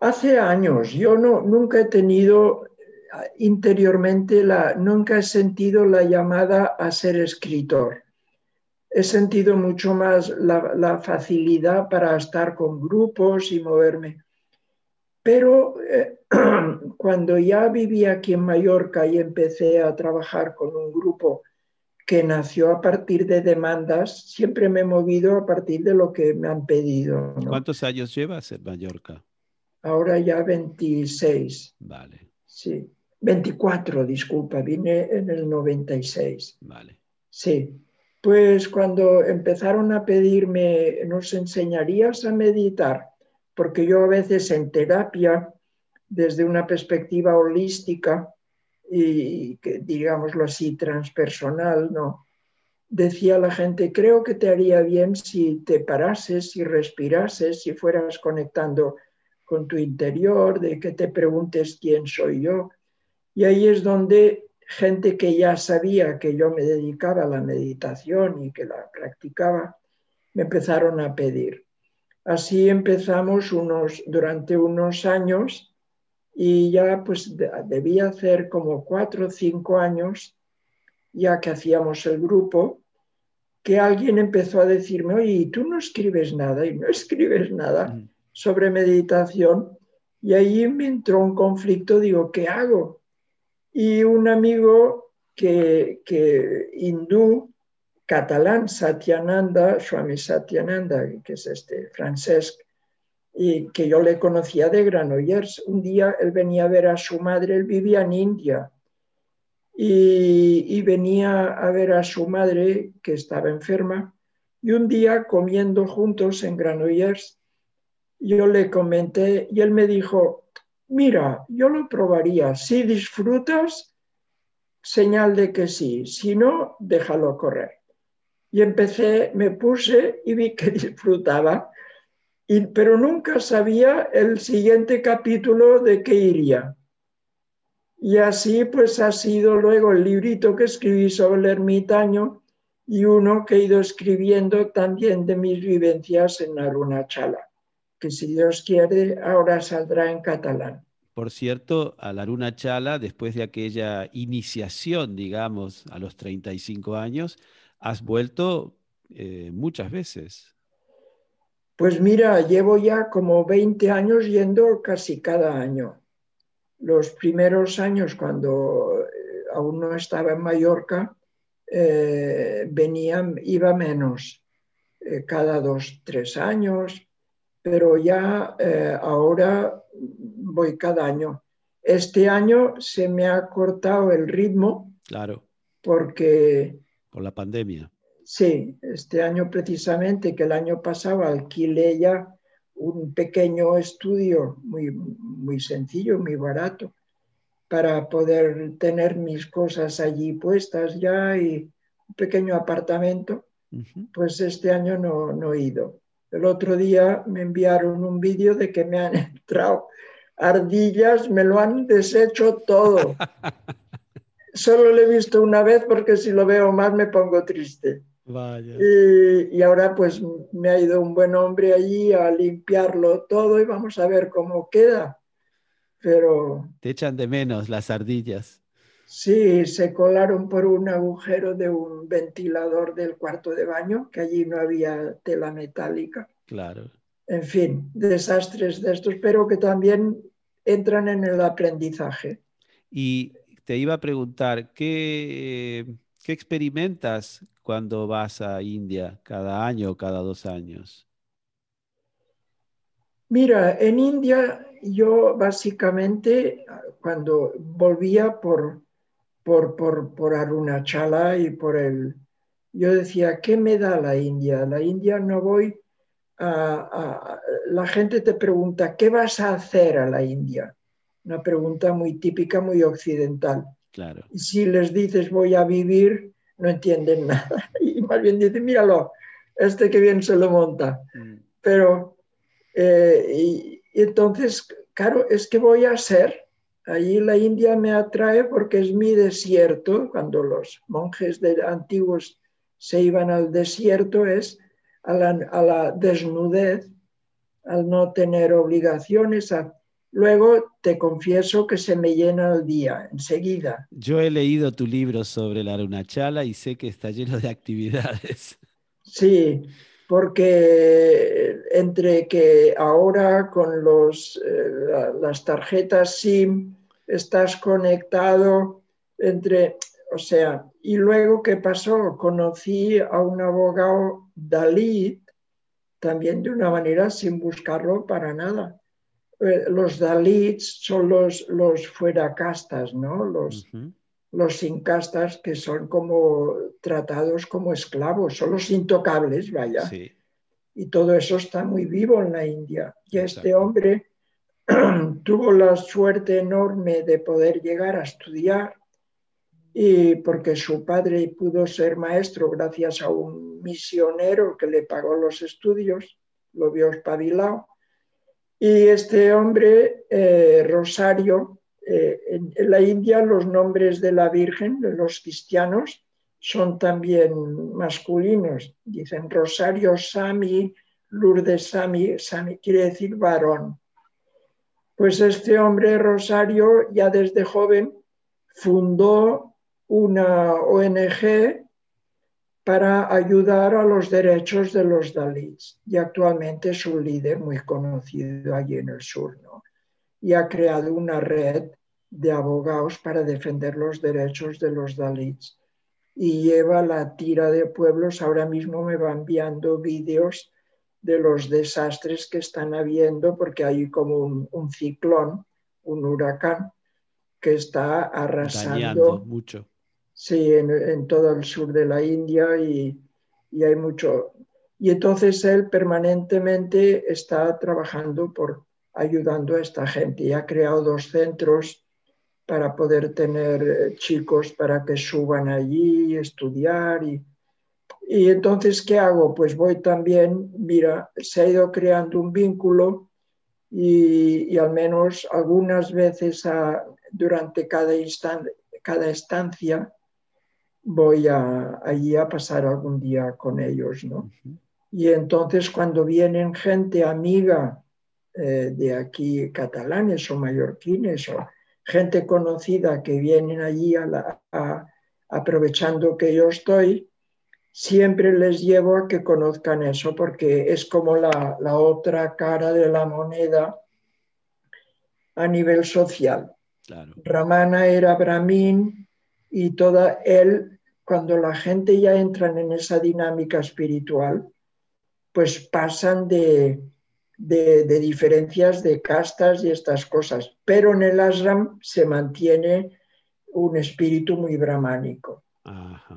Hace años. Yo no, nunca he tenido eh, interiormente, la, nunca he sentido la llamada a ser escritor he sentido mucho más la, facilidad para estar con grupos y moverme. Pero eh, [clears throat] cuando ya vivía aquí en Mallorca y empecé a trabajar con un grupo que nació a partir de demandas, siempre me he movido a partir de lo que me han pedido. ¿Cuántos años llevas en Mallorca? Ahora ya 26. Vale. Sí, 24, disculpa, vine en el 96. Vale. Sí. Pues cuando empezaron a pedirme, ¿nos enseñarías a meditar? Porque yo a veces en terapia, desde una perspectiva holística y, digámoslo así, transpersonal, ¿no? Decía la gente, creo que te haría bien si te parases, si respirases, si fueras conectando con tu interior, de que te preguntes quién soy yo. Y ahí es donde gente que ya sabía que yo me dedicaba a la meditación y que la practicaba, me empezaron a pedir. Así empezamos unos, durante unos años y ya pues debía hacer como cuatro o cinco años, ya que hacíamos el grupo, que alguien empezó a decirme, oye, ¿y tú no escribes nada? Y no [laughs] escribes nada mm. Sobre meditación. Y ahí me entró un conflicto, digo, ¿qué hago? y un amigo que, que hindú, catalán, Satyananda, Swami Satyananda, que es este Francesc, y que yo le conocía de Granollers. Un día él venía a ver a su madre, él vivía en India, y, venía a ver a su madre que estaba enferma. Y un día comiendo juntos en Granollers, yo le comenté y él me dijo, mira, yo lo probaría. Si disfrutas, señal de que sí. Si no, déjalo correr. Y empecé, me puse y vi que [laughs] disfrutaba, pero nunca sabía el siguiente capítulo de qué iría. Y así pues ha sido luego el librito que escribí sobre el ermitaño y uno que he ido escribiendo también de mis vivencias en Arunachala, que si Dios quiere ahora saldrá en catalán. Por cierto, a la Luna Chala, después de aquella iniciación, digamos, a los 35 años, has vuelto eh, muchas veces. Pues mira, llevo ya como 20 años yendo casi cada año. Los primeros años, cuando eh, aún no estaba en Mallorca, eh, iba menos, cada dos, tres años, pero ya ahora voy cada año. Este año se me ha cortado el ritmo. Claro. Porque... Por la pandemia. Sí, este año precisamente, que el año pasado alquilé ya un pequeño estudio muy, muy sencillo, muy barato, para poder tener mis cosas allí puestas ya y un pequeño apartamento, pues este año no, no he ido. El otro día me enviaron un vídeo de que me han [laughs] entrado ardillas, me lo han deshecho todo. [laughs] Solo lo he visto una vez porque si lo veo más me pongo triste. Y, ahora pues me ha ido un buen hombre allí a limpiarlo todo y vamos a ver cómo queda. Pero... Te echan de menos las ardillas. Sí, se colaron por un agujero de un ventilador del cuarto de baño, que allí no había tela metálica. Claro en fin, desastres de estos, pero que también entran en el aprendizaje. Y te iba a preguntar, ¿qué, qué experimentas cuando vas a India cada año o cada dos años? Mira, en India yo básicamente cuando volvía por, por, por, por Arunachala y por el... Yo decía, ¿qué me da la India? La India no voy la gente te pregunta, ¿qué vas a hacer a la India? Una pregunta muy típica, muy occidental. Claro. Y si les dices voy a vivir, no entienden [laughs] nada. Y más bien dicen, míralo, este que bien se lo monta. Mm. Pero, eh, y, entonces, claro, es que voy a ser. Allí la India me atrae porque es mi desierto. Cuando los monjes de, antiguos se iban al desierto, es a la, desnudez, al no tener obligaciones. Luego te confieso que se me llena el día enseguida. Yo he leído tu libro sobre la Arunachala y sé que está lleno de actividades. Sí, porque entre que ahora con los, eh, las tarjetas SIM estás conectado, entre, o sea, y luego, ¿qué pasó? Conocí a un abogado Dalit, también de una manera sin buscarlo para nada. Eh, los Dalits son los, los fuera castas, ¿no? Los, los sin castas que son como tratados como esclavos, son los intocables, vaya. Y todo eso está muy vivo en la India. Y este hombre [clears throat] tuvo la suerte enorme de poder llegar a estudiar y porque su padre pudo ser maestro gracias a un misionero que le pagó los estudios, lo vio espabilado. Y este hombre, eh, Rosario, eh, en, la India los nombres de la Virgen, de los cristianos, son también masculinos. Dicen Rosario Sami, Lourdes Sami, Sami quiere decir varón. Pues este hombre, Rosario, ya desde joven fundó una ONG para ayudar a los derechos de los Dalits y actualmente es un líder muy conocido allí en el sur. ¿no? Y ha creado una red de abogados para defender los derechos de los Dalits y lleva la tira de pueblos. Ahora mismo me va enviando vídeos de los desastres que están habiendo porque hay como un, ciclón, un huracán que está arrasando mucho Sí, en, todo el sur de la India y, hay mucho. Y entonces él permanentemente está trabajando por ayudando a esta gente y ha creado dos centros para poder tener eh, chicos para que suban allí, estudiar y, y entonces, ¿qué hago? Pues voy también, mira, se ha ido creando un vínculo y, al menos algunas veces durante cada, cada estancia voy a, allí a pasar algún día con ellos, ¿no? Y entonces cuando vienen gente amiga eh, de aquí, catalanes o mallorquines o gente conocida que vienen allí aprovechando que yo estoy, siempre les llevo a que conozcan eso porque es como la, otra cara de la moneda a nivel social. Ramana era brahmin y toda él, cuando la gente ya entra en esa dinámica espiritual, pues pasan de, de, diferencias de castas y estas cosas. Pero en el ashram se mantiene un espíritu muy brahmánico.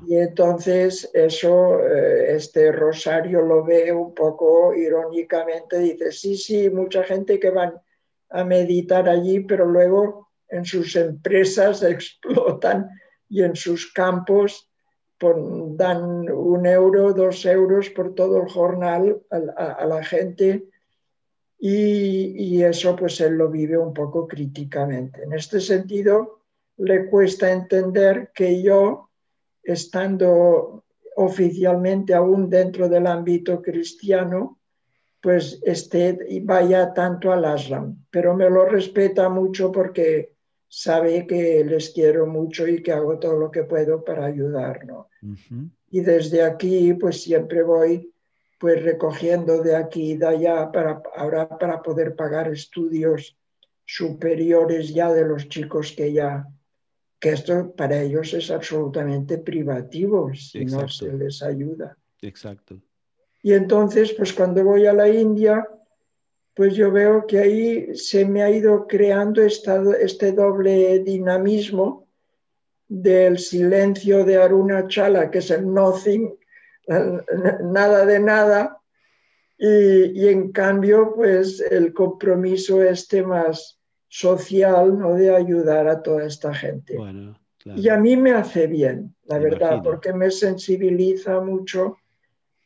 Y entonces eso, eh, este Rosario lo ve un poco irónicamente, dice, sí, sí, mucha gente que van a meditar allí, pero luego en sus empresas [laughs] explotan y en sus campos dan un euro, dos euros por todo el jornal a, la gente y, y, eso pues él lo vive un poco críticamente. En este sentido, le cuesta entender que yo estando oficialmente aún dentro del ámbito cristiano, pues esté y vaya tanto al ashram, pero me lo respeta mucho porque sabe que les quiero mucho y que hago todo lo que puedo para ayudar, Y desde aquí, pues siempre voy pues recogiendo de aquí y de allá para ahora para poder pagar estudios superiores ya de los chicos que ya que esto para ellos es absolutamente privativo si no se les ayuda. Exacto. Y entonces, pues cuando voy a la India, pues yo veo que ahí se me ha ido creando este doble dinamismo del silencio de Aruna Chala, que es el nothing, [laughs] nada de nada, y, y en cambio, pues el compromiso este más, social, ¿no? De ayudar a toda esta gente. Y a mí me hace bien, la verdad, porque me sensibiliza mucho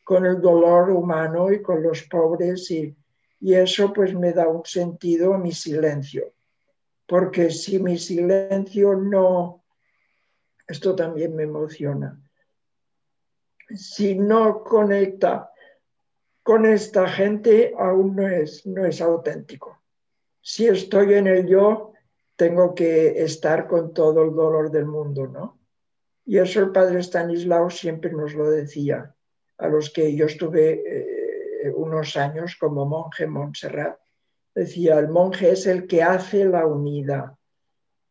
con el dolor humano y con los pobres y, y eso pues me da un sentido a mi silencio. Porque si mi silencio no, esto también me emociona, si no conecta con esta gente, aún no es, no es auténtico si estoy en el yo, tengo que estar con todo el dolor del mundo, ¿no? Y eso el padre Stanislao siempre nos lo decía, a los que yo estuve eh, unos años como monje en Montserrat. Decía, el monje es el que hace la unidad.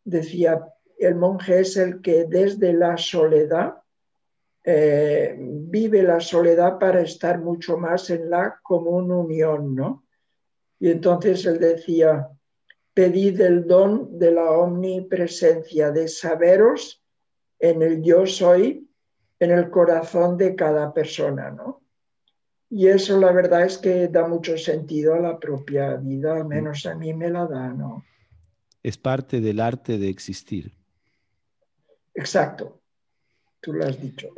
Decía, el monje es el que desde la soledad eh, vive la soledad para estar mucho más en la común unión, ¿no? Y entonces él decía, pedid el don de la omnipresencia, de saberos en el yo soy, en el corazón de cada persona, ¿no? Y eso la verdad es que da mucho sentido a la propia vida, al menos a mí me la da, ¿no? Es parte del arte de existir. Exacto, tú lo has dicho.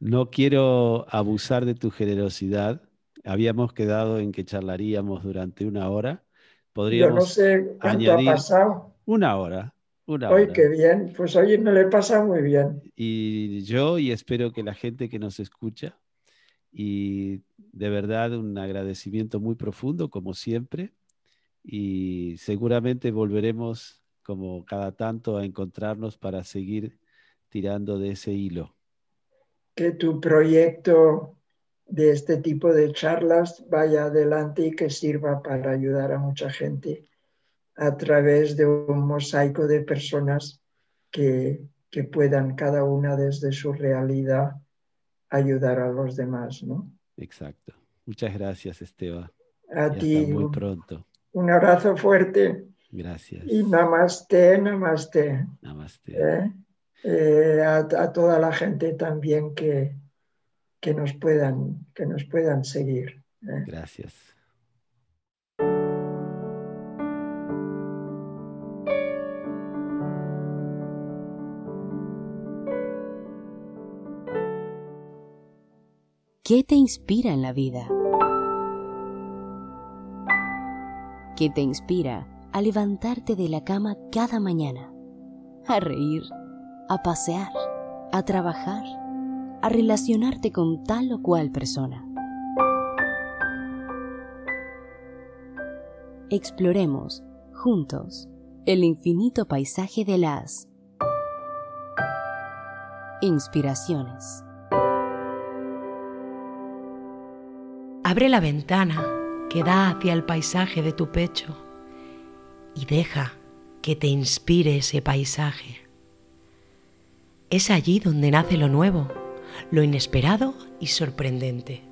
No quiero abusar de tu generosidad, Habíamos quedado en que charlaríamos durante una hora. Podríamos Yo no sé cuánto ha pasado. Una hora. Una Hoy qué bien, pues hoy me le pasa muy bien. Y yo y espero que la gente que nos escucha y de verdad un agradecimiento muy profundo como siempre y seguramente volveremos como cada tanto a encontrarnos para seguir tirando de ese hilo. Que tu proyecto de este tipo de charlas vaya adelante y que sirva para ayudar a mucha gente a través de un mosaico de personas que, puedan cada una desde su realidad ayudar a los demás, ¿no? Exacto. Muchas gracias, Esteban. A ti. muy pronto. Un abrazo fuerte. Gracias. Y namaste, namaste. Namaste. ¿Eh? Eh, a, toda la gente también que, que nos puedan, que nos puedan seguir. ¿eh? Gracias. ¿Qué te inspira en la vida? ¿Qué te inspira a levantarte de la cama cada mañana? A reír, a pasear, a trabajar, a relacionarte con tal o cual persona. Exploremos, juntos, el infinito paisaje de las inspiraciones. Abre la ventana que da hacia el paisaje de tu pecho y deja que te inspire ese paisaje. Es allí donde nace lo nuevo, lo inesperado y sorprendente.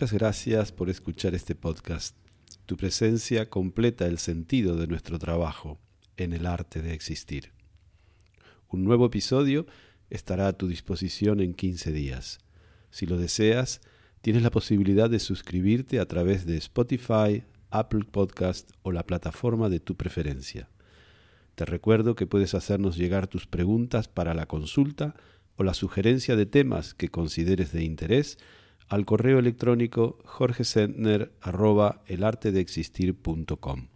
Muchas gracias por escuchar este podcast. Tu presencia completa el sentido de nuestro trabajo en el arte de existir. Un nuevo episodio estará a tu disposición en 15 días. Si lo deseas, tienes la posibilidad de suscribirte a través de Spotify, Apple Podcast o la plataforma de tu preferencia. Te recuerdo que puedes hacernos llegar tus preguntas para la consulta o la sugerencia de temas que consideres de interés al correo electrónico jorgesentner.elartedeexistir.com.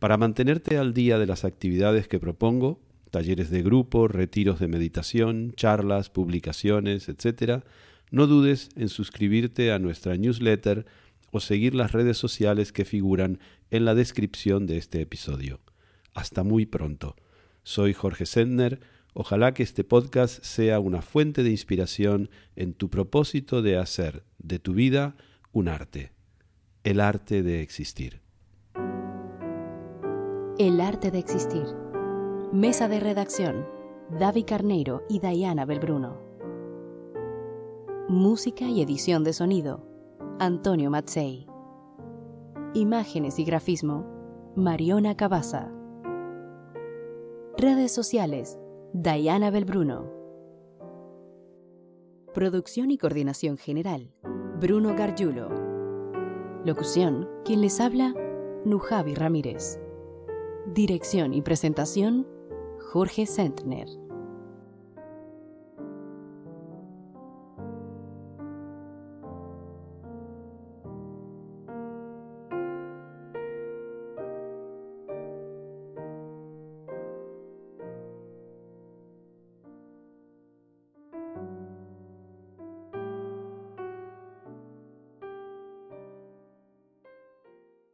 Para mantenerte al día de las actividades que propongo, talleres de grupo, retiros de meditación, charlas, publicaciones, etc., no dudes en suscribirte a nuestra newsletter o seguir las redes sociales que figuran en la descripción de este episodio. Hasta muy pronto. Soy Jorge Sentner Ojalá que este podcast sea una fuente de inspiración en tu propósito de hacer de tu vida un arte, el arte de existir. El arte de existir. Mesa de redacción. David Carneiro y Diana Belbruno. Música y edición de sonido. Antonio Matzei. Imágenes y grafismo. Mariona Cabaza. Redes sociales. Diana Belbruno. Producción y coordinación general, Bruno Gargiulo. Locución, quien les habla, Nujavi Ramírez. Dirección y presentación, Jorge Sentner.